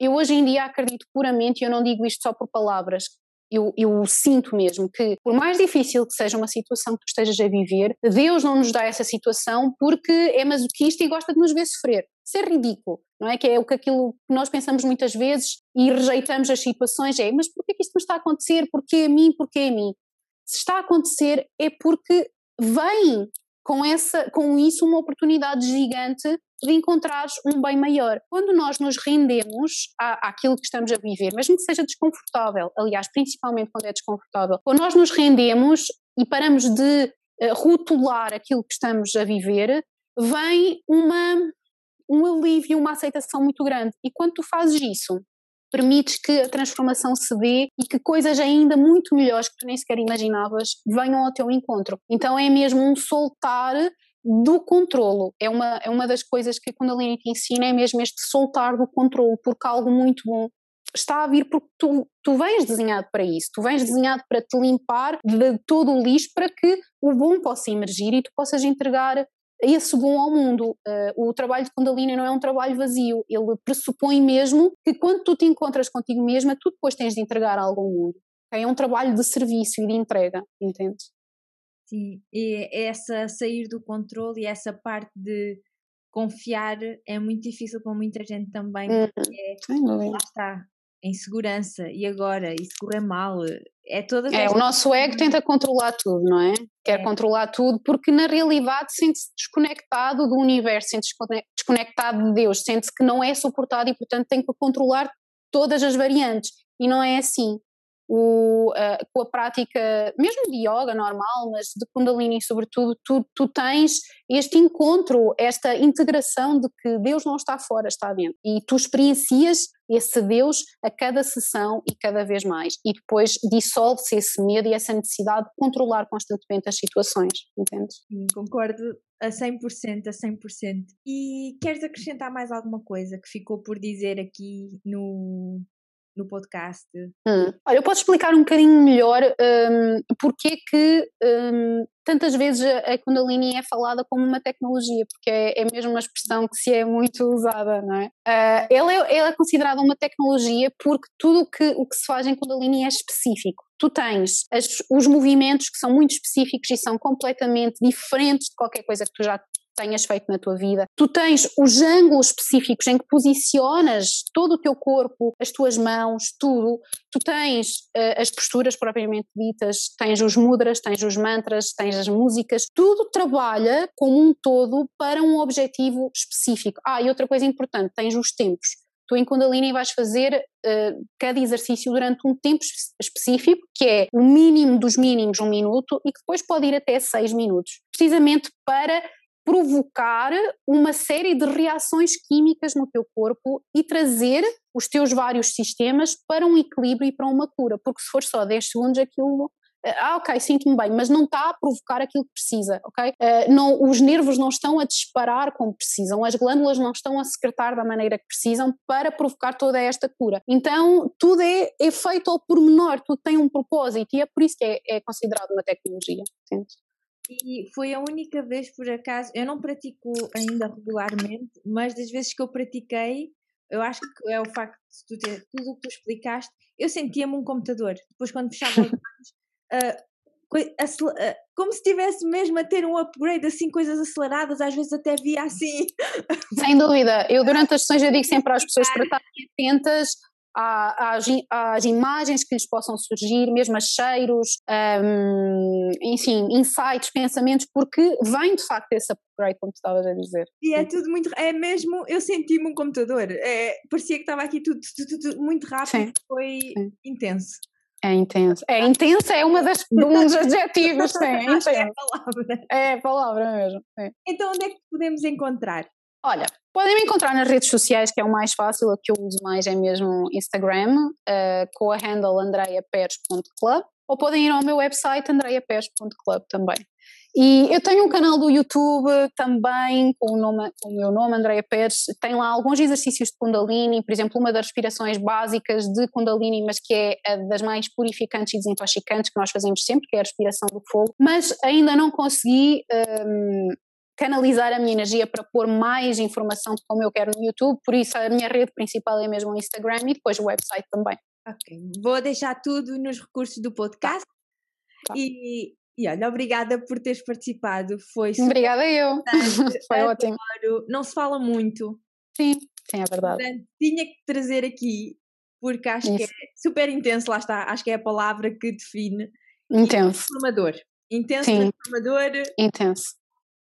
eu hoje em dia acredito puramente, e eu não digo isto só por palavras, eu, eu, sinto mesmo que, por mais difícil que seja uma situação que tu estejas a viver, Deus não nos dá essa situação porque é masoquista e gosta de nos ver sofrer. É ridículo, não é? Que é o que aquilo que nós pensamos muitas vezes e rejeitamos as situações é, mas porquê que isto me está a acontecer? Porquê a mim? Porquê a mim? Se está a acontecer é porque vem com, essa, com isso uma oportunidade gigante de encontrar um bem maior. Quando nós nos rendemos à, àquilo que estamos a viver, mesmo que seja desconfortável, aliás, principalmente quando é desconfortável, quando nós nos rendemos e paramos de uh, rotular aquilo que estamos a viver, vem uma, um alívio, uma aceitação muito grande. E quando tu fazes isso, permites que a transformação se dê e que coisas ainda muito melhores que tu nem sequer imaginavas venham ao teu encontro. Então é mesmo um soltar do controlo. É uma, é uma das coisas que a Kundalini te ensina, é mesmo este soltar do controlo, porque algo muito bom está a vir porque tu, tu vens desenhado para isso, tu vens desenhado para te limpar de todo o lixo para que o bom possa emergir e tu possas entregar esse bom ao mundo. Uh, o trabalho de Kundalini não é um trabalho vazio, ele pressupõe mesmo que quando tu te encontras contigo mesma, tu depois tens de entregar algo ao mundo. É um trabalho de serviço e de entrega, entende? Sim, e essa sair do controle e essa parte de confiar é muito difícil para muita gente também, porque é, lá está, em segurança e agora, e se correr mal, é todas É, o nosso ego tenta controlar tudo, não é? Quer é. controlar tudo porque na realidade sente-se desconectado do universo, sente-se desconectado de Deus, sente-se que não é suportado e portanto tem que controlar todas as variantes e não é assim o, uh, com a prática, mesmo de yoga normal, mas de Kundalini sobretudo, tu, tu tens este encontro, esta integração de que Deus não está fora, está dentro. E tu experiencias esse Deus a cada sessão e cada vez mais. E depois dissolve-se esse medo e essa necessidade de controlar constantemente as situações, entendes? Sim, concordo a 100%, a 100%. E queres acrescentar mais alguma coisa que ficou por dizer aqui no, no podcast? Hum. Olha, eu posso explicar um bocadinho melhor um, porque é que um, tantas vezes a Kundalini é falada como uma tecnologia, porque é, é mesmo uma expressão que se é muito usada, não é? Uh, ela, é ela é considerada uma tecnologia porque tudo que, o que se faz em Kundalini é específico. Tu tens as, os movimentos que são muito específicos e são completamente diferentes de qualquer coisa que tu já tenhas feito na tua vida. Tu tens os ângulos específicos em que posicionas todo o teu corpo, as tuas mãos, tudo. Tu tens uh, as posturas propriamente ditas, tens os mudras, tens os mantras, tens as músicas. Tudo trabalha como um todo para um objetivo específico. Ah, e outra coisa importante, tens os tempos. Tu em Kundalini vais fazer uh, cada exercício durante um tempo específico, que é o mínimo dos mínimos um minuto e que depois pode ir até seis minutos, precisamente para provocar uma série de reações químicas no teu corpo e trazer os teus vários sistemas para um equilíbrio e para uma cura, porque se for só 10 segundos aquilo eh, ah, ok, sinto-me bem, mas não está a provocar aquilo que precisa, ok? Uh, não, os nervos não estão a disparar como precisam, as glândulas não estão a secretar da maneira que precisam para provocar toda esta cura. Então, tudo é, é feito ao pormenor, tudo tem um propósito e é por isso que é, é considerado uma tecnologia? E foi a única vez, por acaso, eu não pratico ainda regularmente, mas das vezes que eu pratiquei, eu acho que é o facto de tu ter tudo o que tu explicaste, eu sentia-me um computador. Depois, quando fechava os olhos, uh, uh, como se estivesse mesmo a ter um upgrade, assim, coisas aceleradas, às vezes até via assim. Sem dúvida. Eu, durante as sessões, eu digo sempre às pessoas para estarem atentas às, às, imagens que lhes possam surgir, mesmo a cheiros, um, enfim, insights, pensamentos, porque vem de facto esse upgrade, como tu estavas a dizer. E é tudo muito, é mesmo, eu senti-me um computador, é, parecia que estava aqui tudo, tudo, tudo muito rápido, sim, foi sim. intenso. É intenso. É intenso, é uma das, um dos adjetivos, sim, é intenso. É a palavra. É a palavra mesmo. Sim. Então, onde é que podemos encontrar? Olha, podem me encontrar nas redes sociais, que é o mais fácil, o que eu uso mais é mesmo Instagram, uh, com a handle andreapers.club, ou podem ir ao meu website andreapers.club também. E eu tenho um canal do YouTube também com o, nome, com o meu nome, Andréia Pérez, tem lá alguns exercícios de Kundalini, por exemplo, uma das respirações básicas de Kundalini, mas que é a das mais purificantes e desintoxicantes que nós fazemos sempre, que é a respiração do fogo, mas ainda não consegui um, canalizar a minha energia para pôr mais informação de como eu quero no YouTube, por isso a minha rede principal é mesmo o Instagram e depois o website também. Ok, vou deixar tudo nos recursos do podcast tá. e, e olha, obrigada por teres participado, foi Obrigada eu, foi ótimo. Não se fala muito. Sim, sim, é verdade. Portanto, tinha que trazer aqui, porque acho Isso. que é super intenso, lá está, acho que é a palavra que define. Intenso. Transformador. Intenso, sim. transformador. Intenso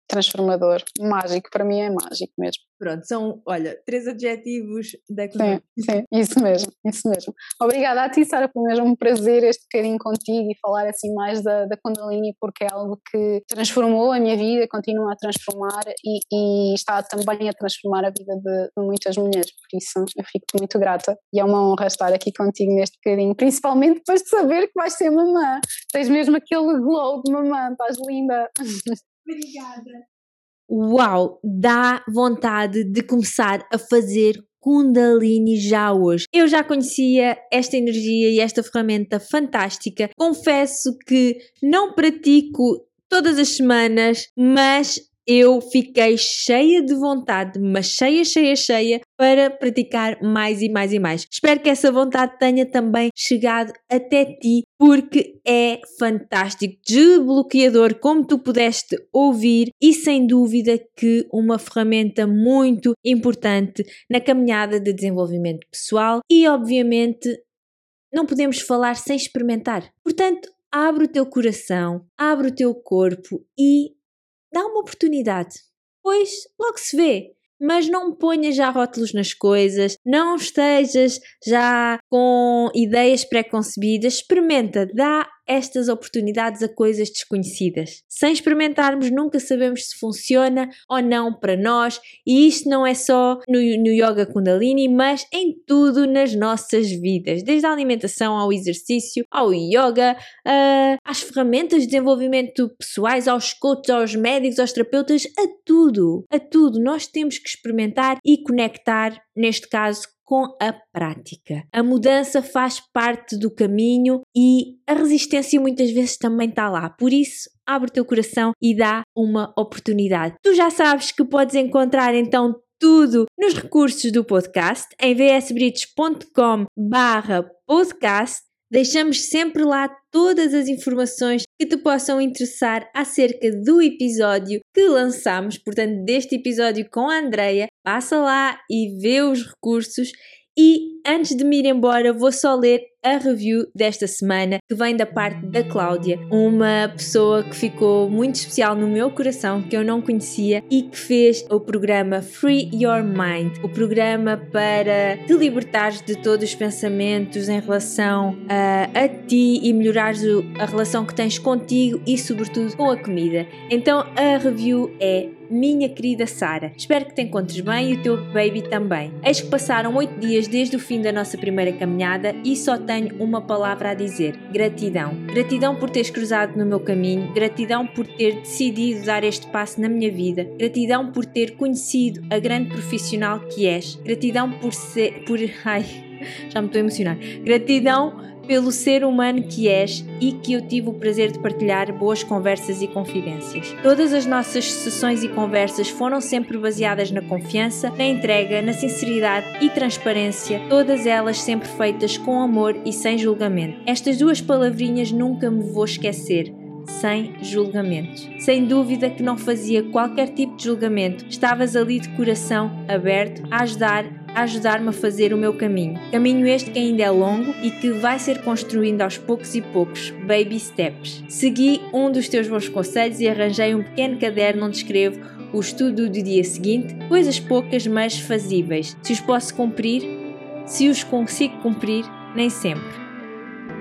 transformador, mágico, para mim é mágico mesmo. Pronto, são, olha, três adjetivos da Sim, sim, isso mesmo, isso mesmo. Obrigada a ti, Sara, foi mesmo um prazer este bocadinho contigo e falar assim mais da, da Kundalini, porque é algo que transformou a minha vida, continua a transformar e, e está também a transformar a vida de, de, muitas mulheres, por isso eu fico muito grata e é uma honra estar aqui contigo neste bocadinho, principalmente depois de saber que vais ser mamã, tens mesmo aquele glow de mamã, estás linda. Obrigada. Uau, dá vontade de começar a fazer Kundalini já hoje. Eu já conhecia esta energia e esta ferramenta fantástica. Confesso que não pratico todas as semanas, mas eu fiquei cheia de vontade, mas cheia, cheia, cheia, para praticar mais e mais e mais. Espero que essa vontade tenha também chegado até ti, porque é fantástico, desbloqueador, como tu pudeste ouvir, e sem dúvida que uma ferramenta muito importante na caminhada de desenvolvimento pessoal e, obviamente, não podemos falar sem experimentar. Portanto, abre o teu coração, abre o teu corpo e dá uma oportunidade. Pois logo se vê. Mas não ponhas já rótulos nas coisas, não estejas já com ideias pré-concebidas, experimenta, dá estas oportunidades a coisas desconhecidas. Sem experimentarmos, nunca sabemos se funciona ou não para nós, e isto não é só no, no Yoga Kundalini, mas em tudo nas nossas vidas, desde a alimentação ao exercício, ao yoga, às ferramentas de desenvolvimento pessoais, aos coaches, aos médicos, aos terapeutas, a tudo, a tudo. Nós temos que experimentar e conectar, neste caso, com a prática. A mudança faz parte do caminho e a resistência muitas vezes também está lá. Por isso, abre o teu coração e dá uma oportunidade. Tu já sabes que podes encontrar então tudo nos recursos do podcast em vsbritos.com barra podcast Deixamos sempre lá todas as informações que te possam interessar acerca do episódio que lançamos, portanto, deste episódio com a Andreia. Passa lá e vê os recursos e antes de me ir embora, vou só ler a review desta semana que vem da parte da Cláudia, uma pessoa que ficou muito especial no meu coração, que eu não conhecia e que fez o programa Free Your Mind, o programa para te libertares de todos os pensamentos em relação a, a ti e melhorares a relação que tens contigo e, sobretudo, com a comida. Então a review é minha querida Sara. Espero que te encontres bem e o teu baby também. Eis que passaram oito dias desde o fim da nossa primeira caminhada e só tenho uma palavra a dizer: gratidão. Gratidão por teres cruzado no meu caminho, gratidão por ter decidido dar este passo na minha vida, gratidão por ter conhecido a grande profissional que és, gratidão por ser. por. ai, já me estou a emocionar. Gratidão pelo ser humano que és e que eu tive o prazer de partilhar boas conversas e confidências. Todas as nossas sessões e conversas foram sempre baseadas na confiança, na entrega, na sinceridade e transparência, todas elas sempre feitas com amor e sem julgamento. Estas duas palavrinhas nunca me vou esquecer sem julgamentos. Sem dúvida que não fazia qualquer tipo de julgamento, estavas ali de coração aberto a ajudar ajudar-me a fazer o meu caminho. Caminho este que ainda é longo e que vai ser construindo aos poucos e poucos, baby steps. Segui um dos teus bons conselhos e arranjei um pequeno caderno onde escrevo o estudo do dia seguinte, coisas poucas mas fazíveis. Se os posso cumprir, se os consigo cumprir, nem sempre.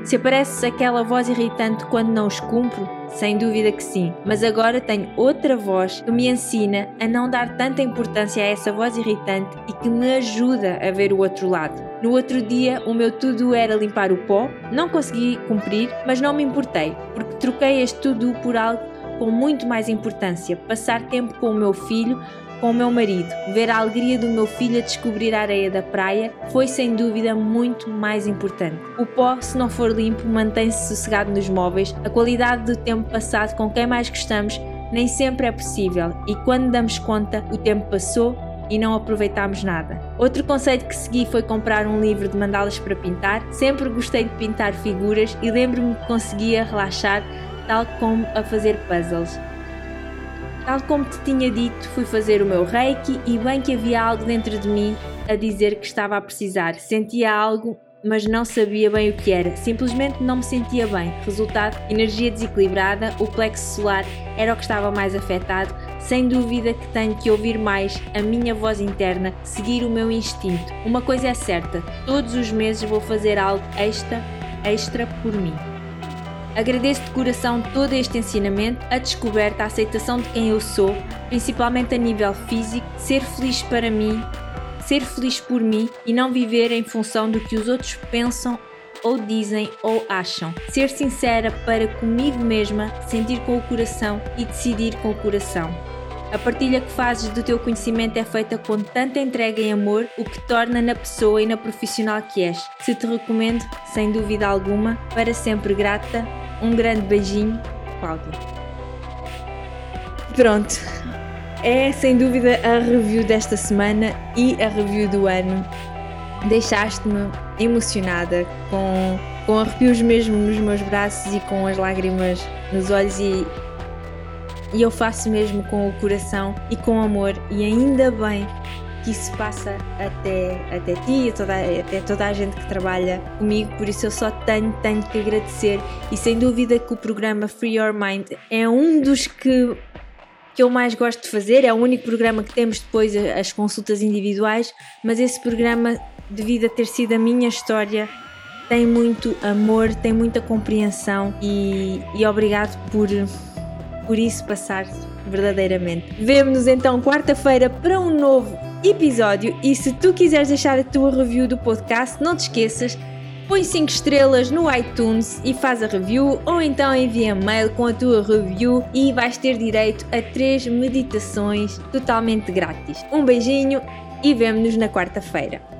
Se aparece aquela voz irritante quando não os cumpro, sem dúvida que sim, mas agora tenho outra voz que me ensina a não dar tanta importância a essa voz irritante e que me ajuda a ver o outro lado. No outro dia, o meu tudo era limpar o pó, não consegui cumprir, mas não me importei, porque troquei este tudo por algo com muito mais importância: passar tempo com o meu filho, com o meu marido. Ver a alegria do meu filho a descobrir a areia da praia foi sem dúvida muito mais importante. O pó, se não for limpo, mantém-se sossegado nos móveis. A qualidade do tempo passado com quem mais gostamos nem sempre é possível e quando damos conta, o tempo passou e não aproveitámos nada. Outro conceito que segui foi comprar um livro de mandalas para pintar. Sempre gostei de pintar figuras e lembro-me que conseguia relaxar, tal como a fazer puzzles. Tal como te tinha dito, fui fazer o meu reiki e bem que havia algo dentro de mim a dizer que estava a precisar. Sentia algo mas não sabia bem o que era, simplesmente não me sentia bem. Resultado: energia desequilibrada, o plexo solar era o que estava mais afetado. Sem dúvida que tenho que ouvir mais a minha voz interna, seguir o meu instinto. Uma coisa é certa: todos os meses vou fazer algo extra, extra por mim. Agradeço de coração todo este ensinamento, a descoberta, a aceitação de quem eu sou, principalmente a nível físico, ser feliz para mim ser feliz por mim e não viver em função do que os outros pensam ou dizem ou acham. Ser sincera para comigo mesma, sentir com o coração e decidir com o coração. A partilha que fazes do teu conhecimento é feita com tanta entrega e amor, o que torna na pessoa e na profissional que és. Se te recomendo, sem dúvida alguma, para sempre grata. Um grande beijinho, Cláudia. Pronto, é sem dúvida a review desta semana e a review do ano. Deixaste-me emocionada, com, com arrepios mesmo nos meus braços e com as lágrimas nos olhos, e, e eu faço mesmo com o coração e com amor, e ainda bem que isso passa até, até ti e toda, até toda a gente que trabalha comigo, por isso eu só tenho, tenho que agradecer. E sem dúvida que o programa Free Your Mind é um dos que que eu mais gosto de fazer, é o único programa que temos depois as consultas individuais, mas esse programa, devido a ter sido a minha história, tem muito amor, tem muita compreensão. E, e obrigado por, por isso passar verdadeiramente. Vemo-nos então quarta-feira para um novo episódio e se tu quiseres deixar a tua review do podcast, não te esqueças põe 5 estrelas no iTunes e faz a review, ou então envia mail com a tua review e vais ter direito a 3 meditações totalmente grátis. Um beijinho e vemo-nos na quarta-feira.